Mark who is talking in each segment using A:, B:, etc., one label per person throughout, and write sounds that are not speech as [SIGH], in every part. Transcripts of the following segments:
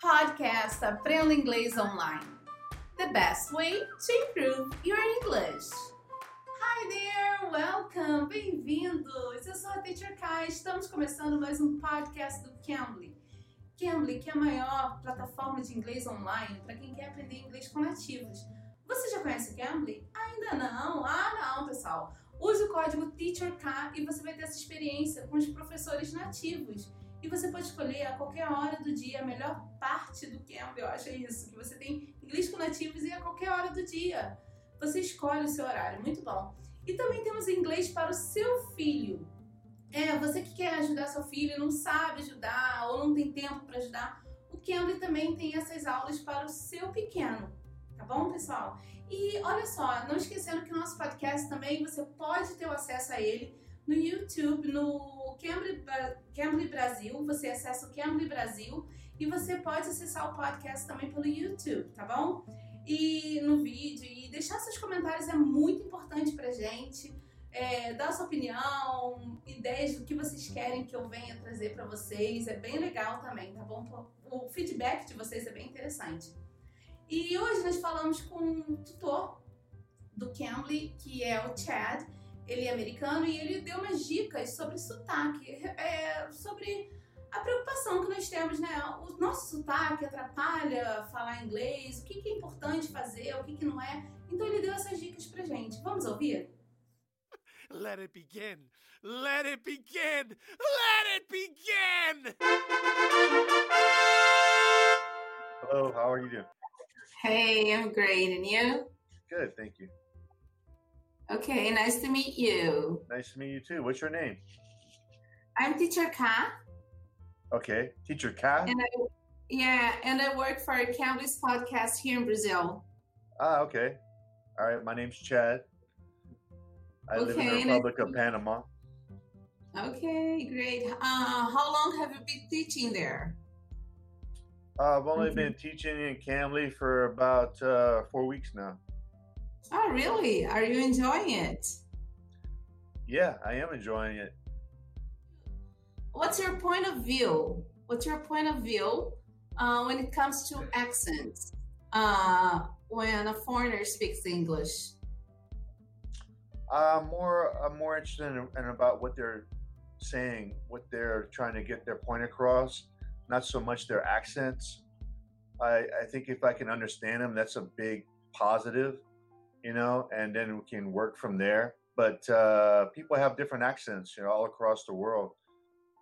A: Podcast Aprenda Inglês Online. The best way to improve your English. Hi there, welcome, bem-vindos. Eu sou a Teacher Kai. Estamos começando mais um podcast do Cambly. Cambly, que é a maior plataforma de inglês online para quem quer aprender inglês com nativos. Você já conhece o Cambly? Ainda não? Ah, não, pessoal. Use o código TEACHERK e você vai ter essa experiência com os professores nativos. E você pode escolher a qualquer hora do dia a melhor parte do Cambly. Eu acho é isso, que você tem inglês com nativos e a qualquer hora do dia. Você escolhe o seu horário, muito bom. E também temos inglês para o seu filho. É, você que quer ajudar seu filho não sabe ajudar ou não tem tempo para ajudar, o Cambly também tem essas aulas para o seu pequeno, tá bom, pessoal? E olha só, não esquecendo que o nosso podcast também você pode ter acesso a ele no YouTube, no Cambly, Cambly Brasil, você acessa o Cambly Brasil e você pode acessar o podcast também pelo YouTube, tá bom? E no vídeo, e deixar seus comentários é muito importante pra gente é, dar sua opinião, ideias do que vocês querem que eu venha trazer para vocês. É bem legal também, tá bom? O feedback de vocês é bem interessante. E hoje nós falamos com um tutor do Cambly, que é o Chad. Ele é americano e ele deu umas dicas sobre sotaque, é, sobre a preocupação que nós temos, né? O nosso sotaque atrapalha falar inglês, o que, que é importante fazer, o que, que não é. Então ele deu essas dicas pra gente. Vamos ouvir?
B: Let it begin. Let it begin. Let it begin.
C: Hello, how are you doing?
A: Hey, I'm great. And you?
C: Good, thank you.
A: Okay, nice to meet you.
C: Nice to meet you too. What's your name?
A: I'm Teacher Ka.
C: Okay, Teacher Ka.
A: And I, yeah, and I work for Cambly's podcast here in Brazil.
C: Ah, okay. All right, my name's Chad. I live in the Republic of Panama.
A: Okay, great. Uh, how long have you been teaching there?
C: Uh, I've only
A: Mhm.
C: been teaching in Cambly for about uh, four weeks now.
A: Oh, really? Are you enjoying it?
C: Yeah, I am enjoying it.
A: What's your point of view? What's your point of view uh, when it comes to accents uh, when a foreigner speaks English?
C: I'm more I'm more interested in, in about what they're saying, what they're trying to get their point across, not so much their accents. I, I think if I can understand them, that's a big positive, you know, and then we can work from there. But uh, people have different accents, you know, all across the world,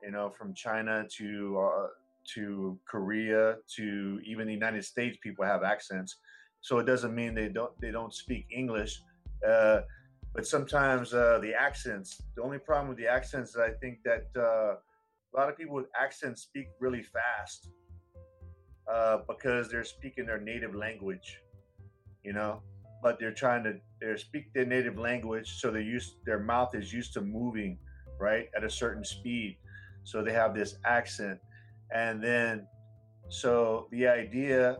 C: you know, from China to uh, to Korea to even the United States. People have accents, so it doesn't mean they don't they don't speak English. Uh, but sometimes uh, the accents. The only problem with the accents is I think that uh, a lot of people with accents speak really fast uh, because they're speaking their native language, you know. But they're trying to they speak their native language, so they use their mouth is used to moving right at a certain speed, so they have this accent, and then so the idea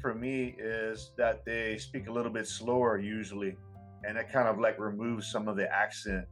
C: for me is that they speak a little bit slower usually and it kind of like removes some of the accent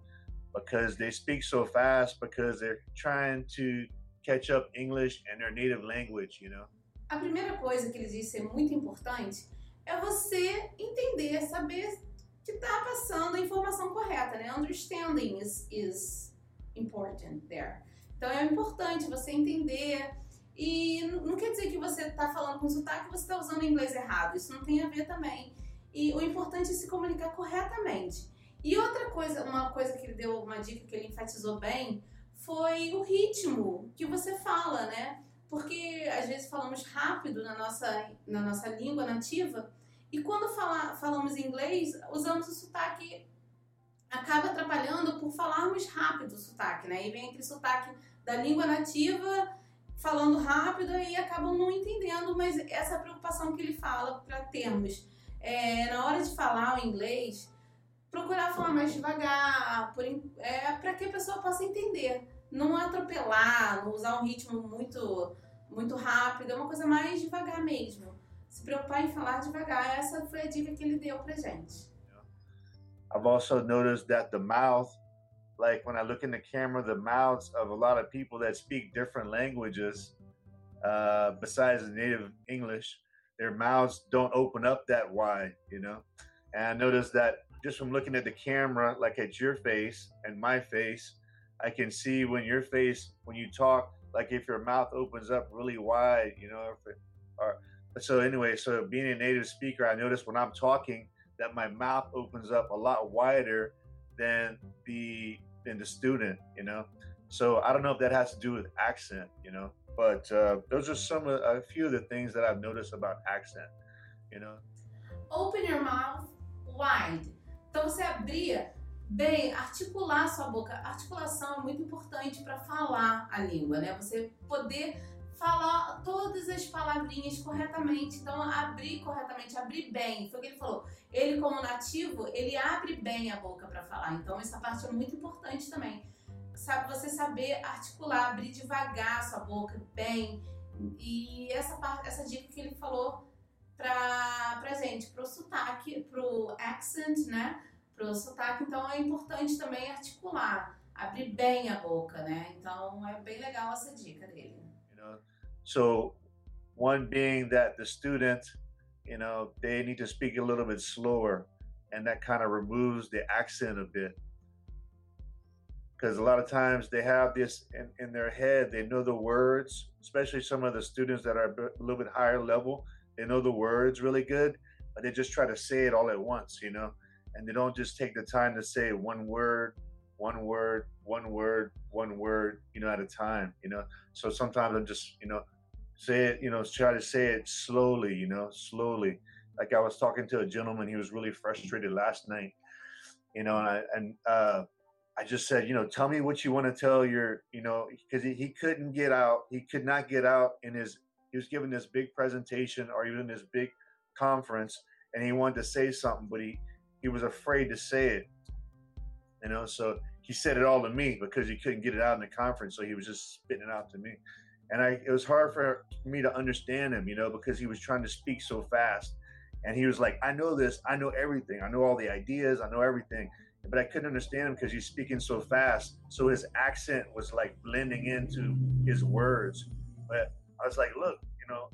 C: because they speak so fast because they're trying to catch up English and their native language, you know.
A: A primeira coisa que é muito importante é você entender, saber que está passando a informação correta, né? Understanding is, is important there. Então é importante você entender e não quer dizer que você está falando com sotaque você está usando inglês errado. Isso não tem a ver também. E o importante é se comunicar corretamente. E outra coisa, uma coisa que ele deu, uma dica que ele enfatizou bem, foi o ritmo que você fala, né? Porque às vezes falamos rápido na nossa, na nossa língua nativa e quando fala, falamos inglês, usamos o sotaque, acaba atrapalhando por falarmos rápido o sotaque, né? E vem aquele sotaque da língua nativa falando rápido e acabam não entendendo, mas essa é preocupação que ele fala para termos. É, na hora de falar o inglês, procurar falar mais devagar, é, para que a pessoa possa entender. Não atropelar, não usar um ritmo muito, muito rápido, é uma coisa mais devagar mesmo. Se preocupar em falar devagar, essa foi a dica que ele deu pra gente.
C: I've also noticed that the mouth, like when I look in the camera, the mouths of a lot of people that speak different languages uh, besides the native English, their mouths don't open up that wide, you know. And I noticed that just from looking at the camera, like at your face and my face, I can see when your face, when you talk, like if your mouth opens up really wide, you know. If it, or so anyway, so being a native speaker, I notice when I'm talking that my mouth opens up a lot wider than the than the student, you know. So I don't know if that has to do with accent, you know. But uh, those are some of a few of the things that I've noticed about accent, you know.
A: Open your mouth wide. Então você abrir bem, articular sua boca. Articulação é muito importante para falar a língua, né? Você poder falar todas as palavrinhas corretamente. Então, abrir corretamente, abrir bem. Foi o que ele falou. Ele, como nativo, ele abre bem a boca para falar. Então, essa parte é muito importante também sabe, você saber articular, abrir devagar a sua boca bem. E essa parte, essa dica que ele falou pra, pra gente, pro sotaque, pro accent, né? Pro sotaque, então é importante também articular, abrir bem a boca, né? Então é bem legal essa dica dele.
C: So one being that the student, you know, they need to speak a little bit slower and that kind of removes the accent a bit. because a lot of times they have this in, in their head they know the words especially some of the students that are a little bit higher level they know the words really good but they just try to say it all at once you know and they don't just take the time to say one word one word one word one word you know at a time you know so sometimes i'm just you know say it you know try to say it slowly you know slowly like i was talking to a gentleman he was really frustrated last night you know and I, and uh I just said, you know, tell me what you want to tell your, you know, because he, he couldn't get out. He could not get out in his, he was giving this big presentation or even this big conference and he wanted to say something, but he, he was afraid to say it, you know, so he said it all to me because he couldn't get it out in the conference. So he was just spitting it out to me. And I, it was hard for me to understand him, you know, because he was trying to speak so fast. And he was like, I know this. I know everything. I know all the ideas. I know everything but I couldn't understand him because he's speaking so fast. So his accent was like blending into his words. But I was like, look, you know,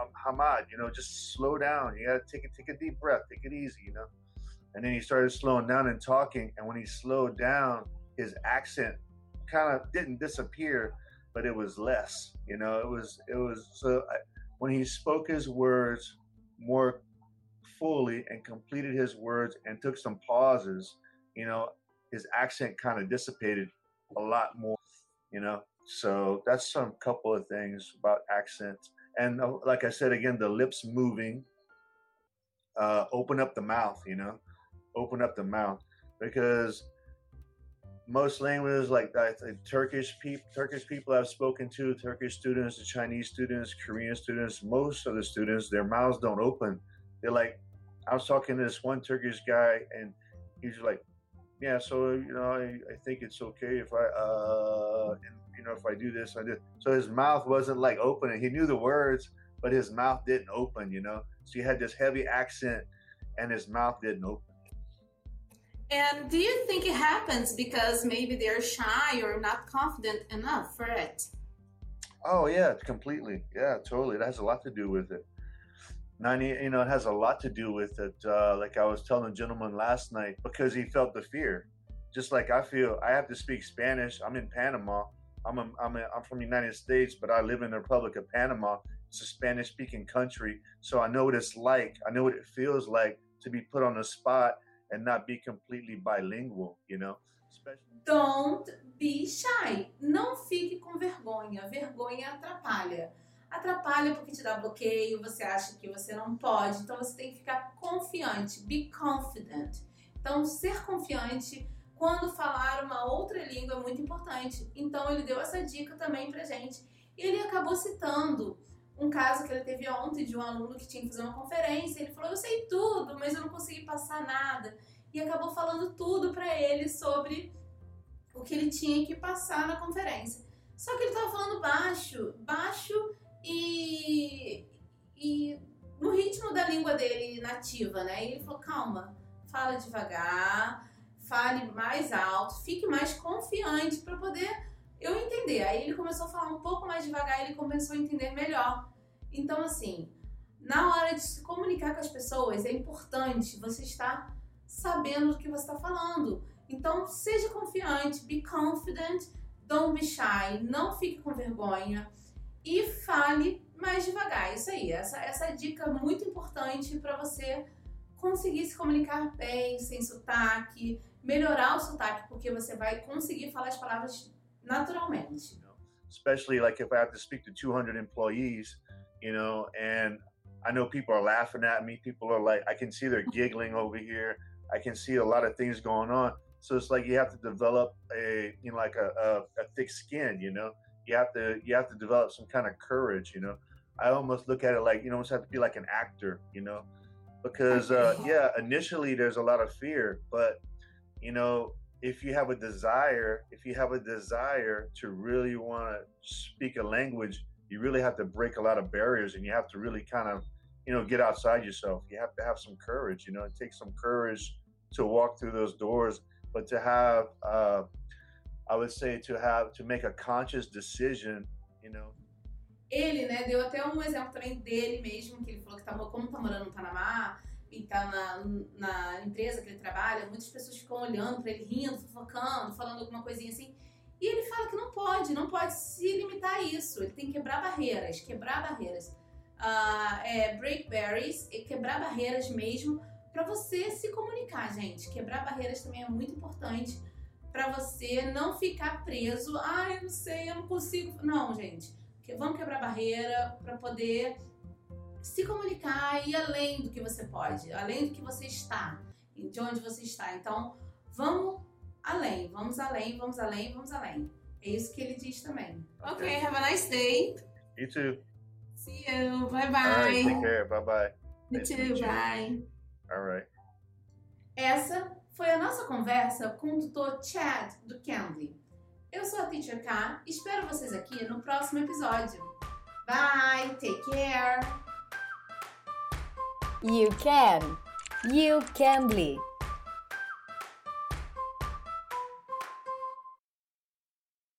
C: um, Hamad, you know, just slow down. You gotta take it, take a deep breath, take it easy, you know. And then he started slowing down and talking. And when he slowed down, his accent kind of didn't disappear, but it was less. You know, it was it was so I, when he spoke his words more fully and completed his words and took some pauses you know, his accent kind of dissipated a lot more, you know. So that's some couple of things about accent. And uh, like I said again, the lips moving, uh, open up the mouth, you know, open up the mouth because most languages like that, Turkish people, Turkish people I've spoken to, Turkish students, Chinese students, Korean students, most of the students, their mouths don't open. They're like, I was talking to this one Turkish guy, and he's like, yeah, so you know, I, I think it's okay if I, uh, and, you know, if I do this, I did. So his mouth wasn't like open. He knew the words, but his mouth didn't open. You know, so he had this heavy accent, and his mouth didn't open.
A: And do you think it happens because maybe they're shy or not confident enough for it?
C: Oh yeah, completely. Yeah, totally. It has a lot to do with it. 90 you know it has a lot to do with it uh, like i was telling a gentleman last night because he felt the fear just like i feel i have to speak spanish i'm in panama i'm a, I'm, a, I'm from the united states but i live in the republic of panama it's a spanish speaking country so i know what it's like i know what it feels like to be put on the spot and not be completely bilingual you know?
A: Especially... don't be shy. Não fique com vergonha. Vergonha atrapalha. Atrapalha porque te dá bloqueio, você acha que você não pode, então você tem que ficar confiante, be confident. Então, ser confiante quando falar uma outra língua é muito importante. Então, ele deu essa dica também pra gente. E ele acabou citando um caso que ele teve ontem de um aluno que tinha que fazer uma conferência. Ele falou: Eu sei tudo, mas eu não consegui passar nada. E acabou falando tudo para ele sobre o que ele tinha que passar na conferência. Só que ele estava falando baixo, baixo e, e no ritmo da língua dele nativa, né? E ele falou: calma, fala devagar, fale mais alto, fique mais confiante para poder eu entender. Aí ele começou a falar um pouco mais devagar ele começou a entender melhor. Então, assim, na hora de se comunicar com as pessoas, é importante você estar sabendo do que você está falando. Então, seja confiante, be confident, don't be shy, não fique com vergonha e fale mais devagar. Isso aí, essa, essa dica muito importante para você conseguir se comunicar bem, sem sotaque, melhorar o sotaque, porque você vai conseguir falar as palavras naturalmente.
C: Especially like if I have to speak to 200 employees, you know, and I know people are laughing at me. People are like, I can see they're [LAUGHS] giggling over here. I can see a lot of things going on. So it's like you have to develop a, you know, like a, a, a thick skin, you know. You have to you have to develop some kind of courage, you know. I almost look at it like you almost have to be like an actor, you know, because uh, yeah, initially there's a lot of fear, but you know, if you have a desire, if you have a desire to really want to speak a language, you really have to break a lot of barriers, and you have to really kind of, you know, get outside yourself. You have to have some courage. You know, it takes some courage to walk through those doors, but to have, uh, I would say, to have to make a conscious decision, you know,
A: Ele, né, deu até um exemplo também dele mesmo, que ele falou que tá, como tá morando no Panamá e tá na, na empresa que ele trabalha, muitas pessoas ficam olhando para ele, rindo, fofocando, falando alguma coisinha assim. E ele fala que não pode, não pode se limitar a isso. Ele tem que quebrar barreiras, quebrar barreiras. Uh, é, break barriers, quebrar barreiras mesmo para você se comunicar, gente. Quebrar barreiras também é muito importante para você não ficar preso. Ah, eu não sei, eu não consigo. Não, gente vamos quebrar barreira para poder se comunicar e além do que você pode, além do que você está, de onde você está. Então, vamos além, vamos além, vamos além, vamos além. É isso que ele diz também. Ok, have a nice day.
C: You too.
A: See you. Bye bye.
C: All right, take care. Bye bye.
A: You nice too. Bye.
C: All right.
A: Essa foi a nossa conversa com o tutor Chad do Cambly. Eu sou a Teacher K. Espero vocês aqui no próximo episódio. Bye, take care.
D: You can. You can be.